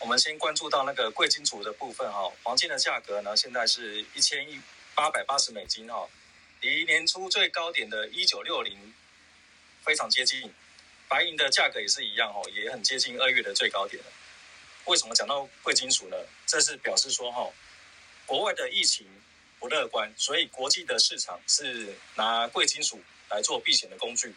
我们先关注到那个贵金属的部分哈，黄金的价格呢，现在是一千一八百八十美金哈，离年初最高点的一九六零非常接近。白银的价格也是一样哈，也很接近二月的最高点。为什么讲到贵金属呢？这是表示说哈，国外的疫情不乐观，所以国际的市场是拿贵金属来做避险的工具。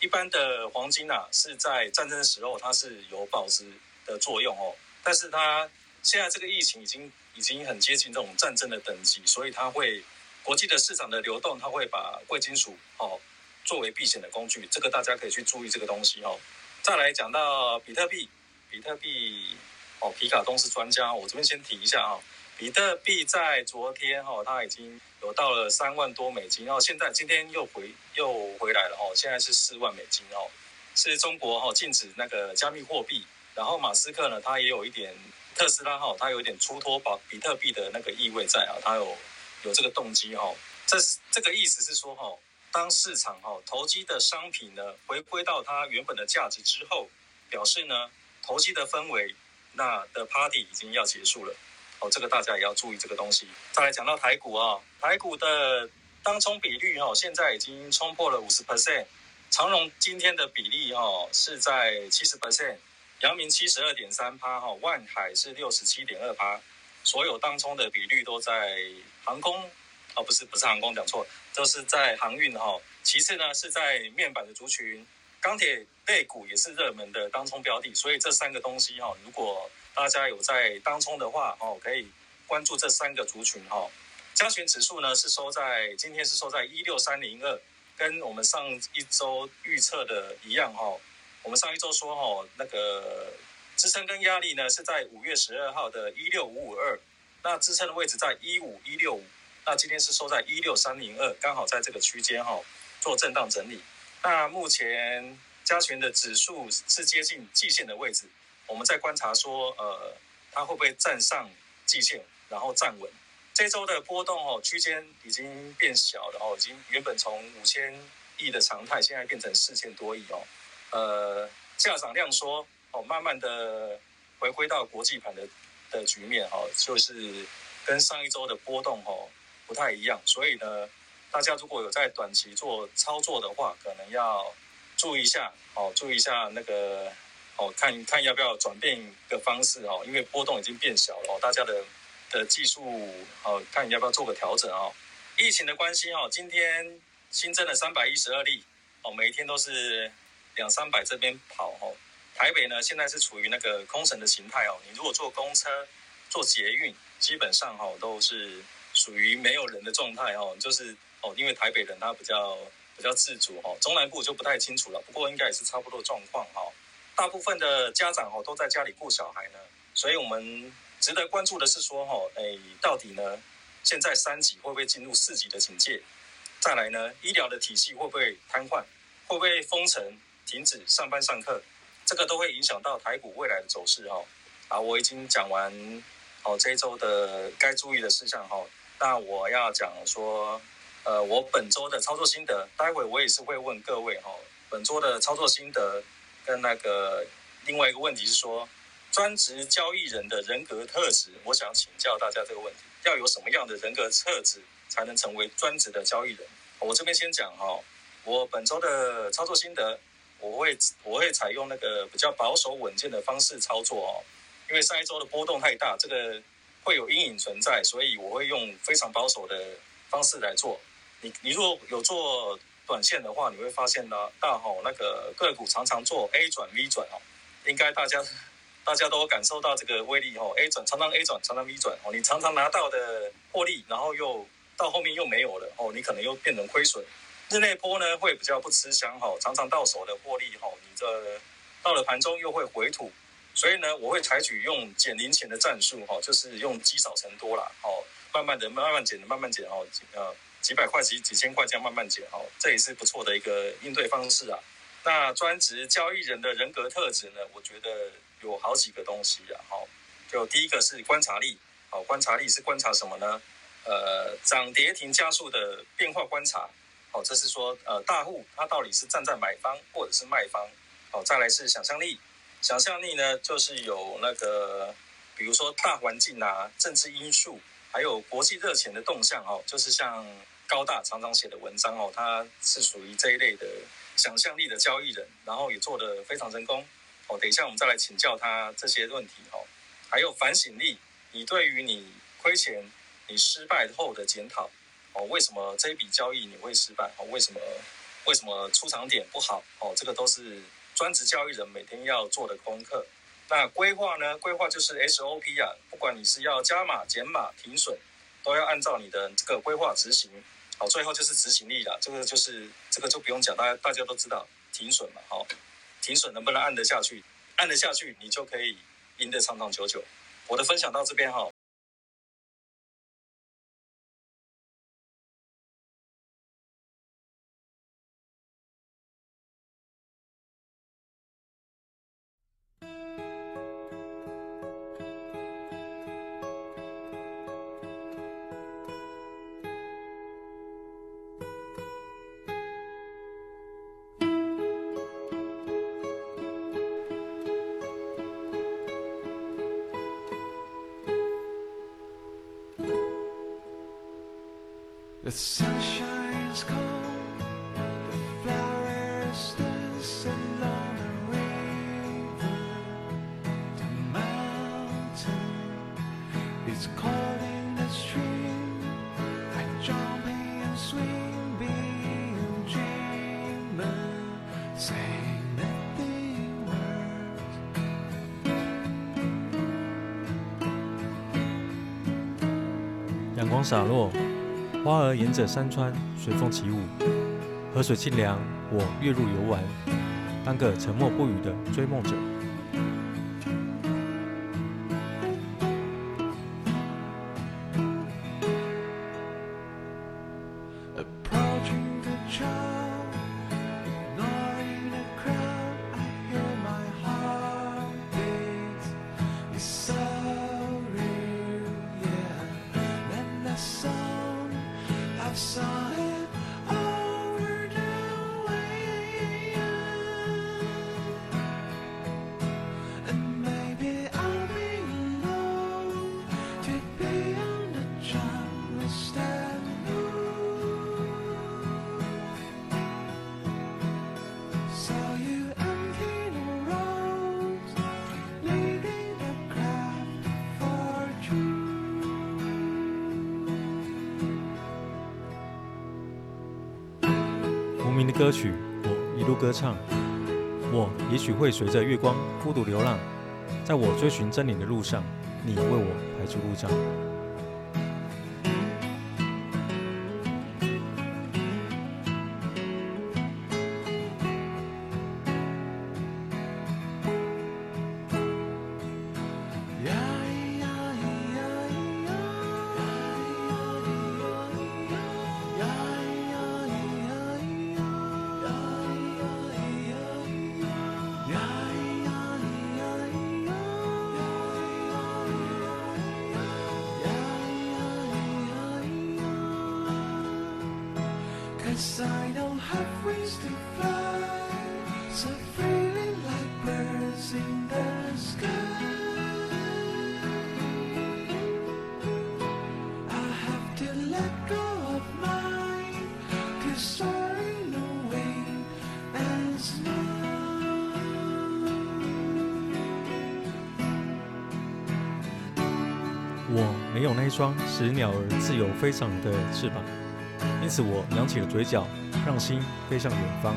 一般的黄金啊，是在战争的时候它是有保值的作用哦。但是它现在这个疫情已经已经很接近这种战争的等级，所以它会国际的市场的流动，它会把贵金属哦作为避险的工具，这个大家可以去注意这个东西哦。再来讲到比特币，比特币哦，皮卡东是专家，我这边先提一下啊，比特币在昨天哈，它已经有到了三万多美金，然后现在今天又回又回来了哦，现在是四万美金哦，是中国哈禁止那个加密货币。然后马斯克呢，他也有一点特斯拉哈，他有一点出脱保比特币的那个意味在啊，他有有这个动机哈。这是这个意思是说哈，当市场哈投机的商品呢回归到它原本的价值之后，表示呢投机的氛围那的 party 已经要结束了哦，这个大家也要注意这个东西。再来讲到台股啊，台股的当冲比率哈，现在已经冲破了五十 percent，长荣今天的比例哈是在七十 percent。阳明七十二点三趴哈，万海是六十七点二趴，所有当冲的比率都在航空哦，不是不是航空讲错，都是在航运哈。其次呢是在面板的族群，钢铁类股也是热门的当冲标的，所以这三个东西哈，如果大家有在当冲的话哦，可以关注这三个族群哈。加权指数呢是收在今天是收在一六三零二，跟我们上一周预测的一样哈。我们上一周说哈，那个支撑跟压力呢是在五月十二号的一六五五二，那支撑的位置在一五一六五，那今天是收在一六三零二，刚好在这个区间哈做震荡整理。那目前加权的指数是接近季线的位置，我们在观察说，呃，它会不会站上季线，然后站稳。这周的波动哦，区间已经变小了哦，已经原本从五千亿的常态，现在变成四千多亿哦。呃，价涨量缩哦，慢慢的回归到国际盘的的局面哈，就是跟上一周的波动哈不太一样，所以呢，大家如果有在短期做操作的话，可能要注意一下哦，注意一下那个哦，看看要不要转变个方式哦，因为波动已经变小了哦，大家的的技术哦，看你要不要做个调整哦。疫情的关系哦，今天新增了三百一十二例哦，每一天都是。两三百这边跑哦，台北呢现在是处于那个空城的形态哦。你如果坐公车、坐捷运，基本上哈都是属于没有人的状态哦。就是哦，因为台北人他比较比较自主哦，中南部就不太清楚了。不过应该也是差不多状况哈。大部分的家长哦都在家里顾小孩呢，所以我们值得关注的是说哈，哎，到底呢现在三级会不会进入四级的警戒？再来呢，医疗的体系会不会瘫痪？会不会封城？停止上班上课，这个都会影响到台股未来的走势哈。啊，我已经讲完哦，这一周的该注意的事项哈。那我要讲说，呃，我本周的操作心得，待会我也是会问各位哈。本周的操作心得跟那个另外一个问题是说，专职交易人的人格特质，我想请教大家这个问题，要有什么样的人格特质才能成为专职的交易人？我这边先讲哈，我本周的操作心得。我会我会采用那个比较保守稳健的方式操作哦，因为上一周的波动太大，这个会有阴影存在，所以我会用非常保守的方式来做。你你如果有做短线的话，你会发现呢，大吼那个个股常常做 A 转 V 转哦，应该大家大家都感受到这个威力哦，A 转常常 A 转常常 V 转哦，你常常拿到的获利，然后又到后面又没有了哦，你可能又变成亏损。日内波呢会比较不吃香哈，常常到手的获利哈，你这到了盘中又会回吐，所以呢，我会采取用减零钱的战术哈，就是用积少成多啦，哦，慢慢的、慢慢减、慢慢减哦，呃，几百块、几几千块这样慢慢减哦，这也是不错的一个应对方式啊。那专职交易人的人格特质呢，我觉得有好几个东西啊，好，就第一个是观察力，好，观察力是观察什么呢？呃，涨跌停加速的变化观察。哦，这是说，呃，大户他到底是站在买方或者是卖方？哦，再来是想象力，想象力呢，就是有那个，比如说大环境啊、政治因素，还有国际热钱的动向哦，就是像高大常常写的文章哦，他是属于这一类的想象力的交易人，然后也做得非常成功哦。等一下我们再来请教他这些问题哦。还有反省力，你对于你亏钱、你失败后的检讨哦，为什么这一笔交易你会失败哦？为什么为什么出场点不好哦？这个都是。专职交易人每天要做的功课，那规划呢？规划就是 SOP 啊，不管你是要加码、减码、停损，都要按照你的这个规划执行。好，最后就是执行力了，这个就是这个就不用讲，大家大家都知道停损嘛。好，停损能不能按得下去？按得下去，你就可以赢得长长久久。我的分享到这边哈。阳光洒落， 花儿沿着山川随风起舞，河水清凉，我跃入游玩，当个沉默不语的追梦者。歌曲，我一路歌唱。我也许会随着月光孤独流浪，在我追寻真理的路上，你为我排除路障。我没有那一双使鸟儿自由飞翔的翅膀，因此我扬起了嘴角，让心飞向远方。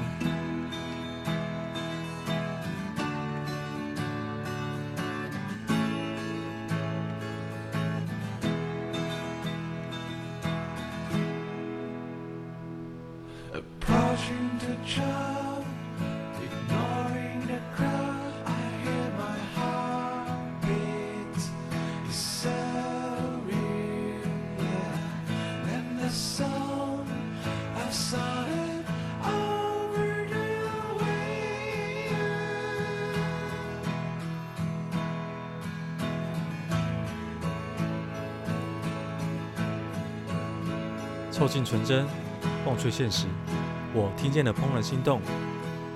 凑近纯真，忘却现实。我听见了怦然心动，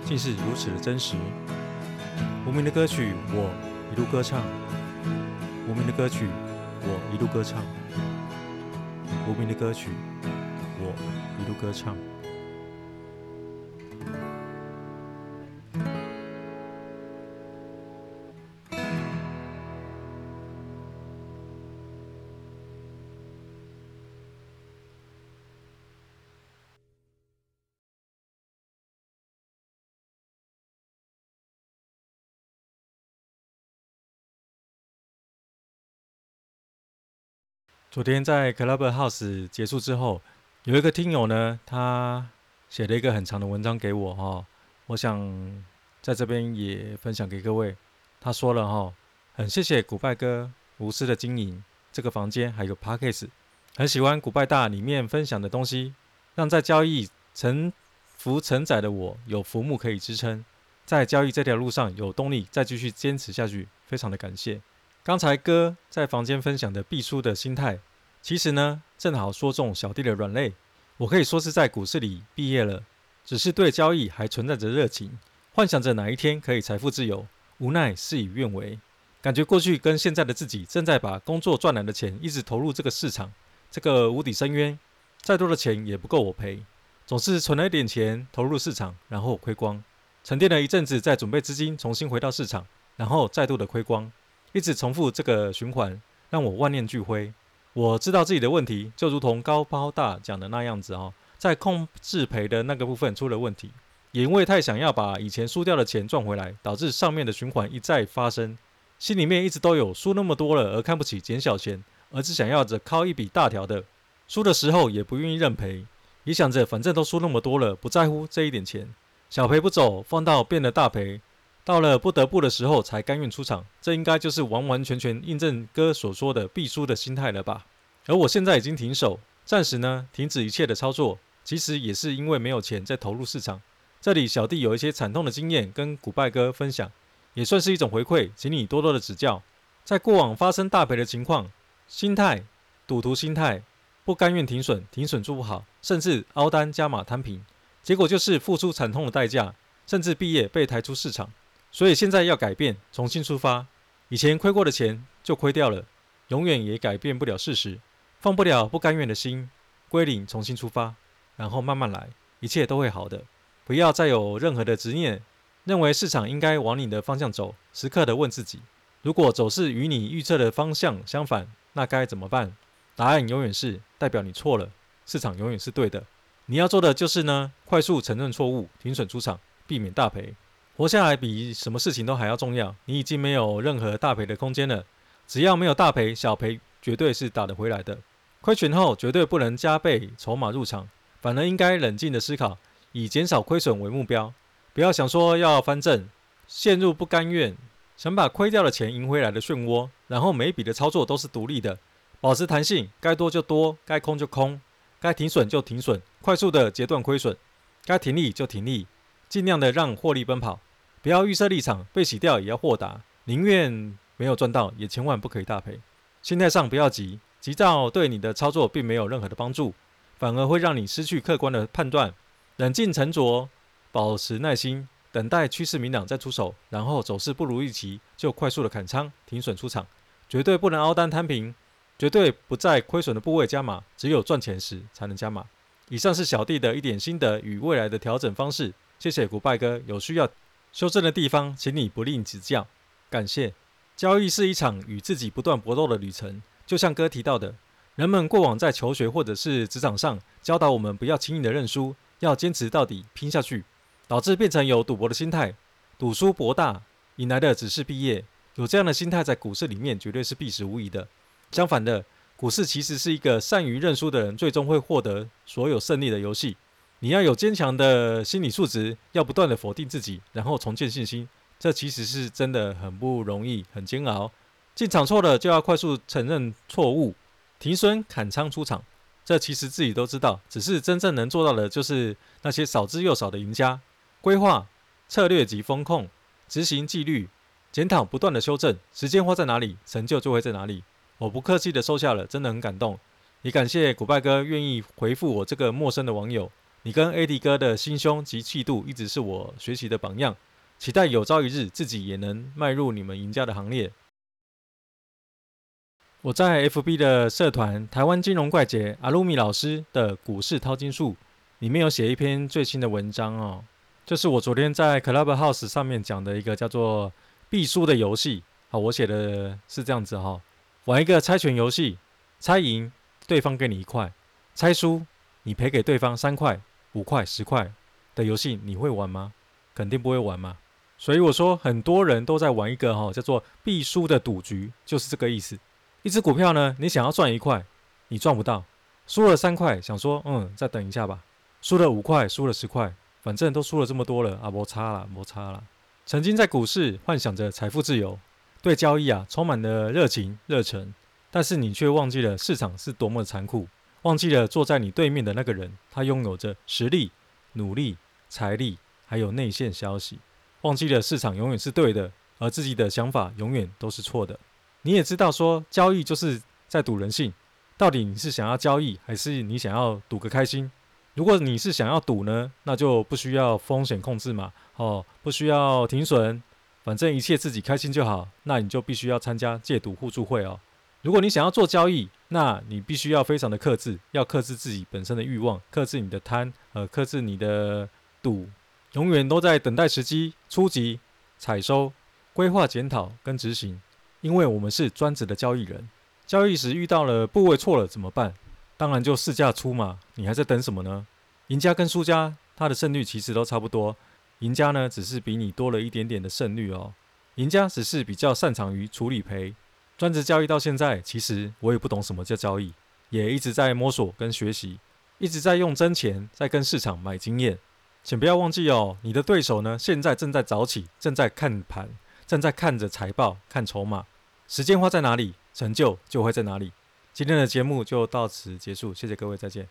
竟是如此的真实。无名的歌曲，我一路歌唱；无名的歌曲，我一路歌唱；无名的歌曲，我一路歌唱。昨天在 Clubhouse 结束之后，有一个听友呢，他写了一个很长的文章给我哈，我想在这边也分享给各位。他说了哈，很谢谢古拜哥无私的经营这个房间，还有 Podcast，很喜欢古拜大里面分享的东西，让在交易沉浮承载的我有浮木可以支撑，在交易这条路上有动力再继续坚持下去，非常的感谢。刚才哥在房间分享的必输的心态，其实呢，正好说中小弟的软肋。我可以说是在股市里毕业了，只是对交易还存在着热情，幻想着哪一天可以财富自由。无奈事与愿违，感觉过去跟现在的自己正在把工作赚来的钱一直投入这个市场，这个无底深渊，再多的钱也不够我赔。总是存了一点钱投入市场，然后亏光，沉淀了一阵子，再准备资金重新回到市场，然后再度的亏光。一直重复这个循环，让我万念俱灰。我知道自己的问题，就如同高抛大讲的那样子哦，在控制赔的那个部分出了问题，也因为太想要把以前输掉的钱赚回来，导致上面的循环一再发生。心里面一直都有输那么多了而看不起捡小钱，而只想要着靠一笔大条的，输的时候也不愿意认赔，也想着反正都输那么多了，不在乎这一点钱，小赔不走，放到变得大赔。到了不得不的时候才甘愿出场，这应该就是完完全全印证哥所说的必输的心态了吧？而我现在已经停手，暂时呢停止一切的操作，其实也是因为没有钱再投入市场。这里小弟有一些惨痛的经验跟古拜哥分享，也算是一种回馈，请你多多的指教。在过往发生大赔的情况，心态赌徒心态不甘愿停损，停损做不好，甚至凹单加码摊平，结果就是付出惨痛的代价，甚至毕业被抬出市场。所以现在要改变，重新出发。以前亏过的钱就亏掉了，永远也改变不了事实。放不了不甘愿的心，归零，重新出发，然后慢慢来，一切都会好的。不要再有任何的执念，认为市场应该往你的方向走。时刻的问自己：如果走势与你预测的方向相反，那该怎么办？答案永远是代表你错了，市场永远是对的。你要做的就是呢，快速承认错误，停损出场，避免大赔。活下来比什么事情都还要重要。你已经没有任何大赔的空间了。只要没有大赔，小赔绝对是打得回来的。亏钱后绝对不能加倍筹码入场，反而应该冷静的思考，以减少亏损为目标。不要想说要翻正，陷入不甘愿，想把亏掉的钱赢回来的漩涡。然后每一笔的操作都是独立的，保持弹性，该多就多，该空就空，该停损就停损，快速的截断亏损，该停利就停利，尽量的让获利奔跑。不要预设立场，被洗掉也要豁达，宁愿没有赚到，也千万不可以大赔。心态上不要急，急躁对你的操作并没有任何的帮助，反而会让你失去客观的判断。冷静沉着，保持耐心，等待趋势明朗再出手，然后走势不如预期就快速的砍仓停损出场，绝对不能凹单摊平，绝对不在亏损的部位加码，只有赚钱时才能加码。以上是小弟的一点心得与未来的调整方式，谢谢古拜哥，有需要。修正的地方，请你不吝指教，感谢。交易是一场与自己不断搏斗的旅程，就像哥提到的，人们过往在求学或者是职场上教导我们不要轻易的认输，要坚持到底，拼下去，导致变成有赌博的心态，赌输博大，引来的只是毕业。有这样的心态在股市里面绝对是必死无疑的。相反的，股市其实是一个善于认输的人最终会获得所有胜利的游戏。你要有坚强的心理素质，要不断的否定自己，然后重建信心，这其实是真的很不容易，很煎熬。进场错了就要快速承认错误，停损砍仓出场，这其实自己都知道，只是真正能做到的，就是那些少之又少的赢家。规划、策略及风控，执行纪律，检讨，不断的修正，时间花在哪里，成就就会在哪里。我不客气的收下了，真的很感动，也感谢古拜哥愿意回复我这个陌生的网友。你跟 AD 哥的心胸及气度，一直是我学习的榜样。期待有朝一日自己也能迈入你们赢家的行列。我在 FB 的社团“台湾金融怪杰”阿鲁米老师的股市淘金术里面有写一篇最新的文章哦，就是我昨天在 Clubhouse 上面讲的一个叫做“必输的游戏”。好，我写的是这样子哈，玩一个猜拳游戏，猜赢对方给你一块，猜输你赔给对方三块、五块、十块的游戏，你会玩吗？肯定不会玩嘛。所以我说，很多人都在玩一个哈叫做“必输的赌局”，就是这个意思。一只股票呢，你想要赚一块，你赚不到；输了三块，想说嗯，再等一下吧；输了五块，输了十块，反正都输了这么多了啊，摩擦了，摩擦了。曾经在股市幻想着财富自由，对交易啊充满了热情热忱，但是你却忘记了市场是多么的残酷，忘记了坐在你对面的那个人，他拥有着实力、努力、财力，还有内线消息，忘记了市场永远是对的，而自己的想法永远都是错的。你也知道，说交易就是在赌人性。到底你是想要交易，还是你想要赌个开心？如果你是想要赌呢，那就不需要风险控制嘛，哦，不需要停损，反正一切自己开心就好。那你就必须要参加戒赌互助会哦。如果你想要做交易，那你必须要非常的克制，要克制自己本身的欲望，克制你的贪，呃，克制你的赌，永远都在等待时机，初级、采收、规划、检讨跟执行。因为我们是专职的交易人，交易时遇到了部位错了怎么办？当然就试价出嘛，你还在等什么呢？赢家跟输家他的胜率其实都差不多，赢家呢只是比你多了一点点的胜率哦。赢家只是比较擅长于处理赔。专职交易到现在，其实我也不懂什么叫交易，也一直在摸索跟学习，一直在用真钱在跟市场买经验。请不要忘记哦，你的对手呢现在正在早起，正在看盘，正在看着财报、看筹码。时间花在哪里，成就就会在哪里。今天的节目就到此结束，谢谢各位，再见。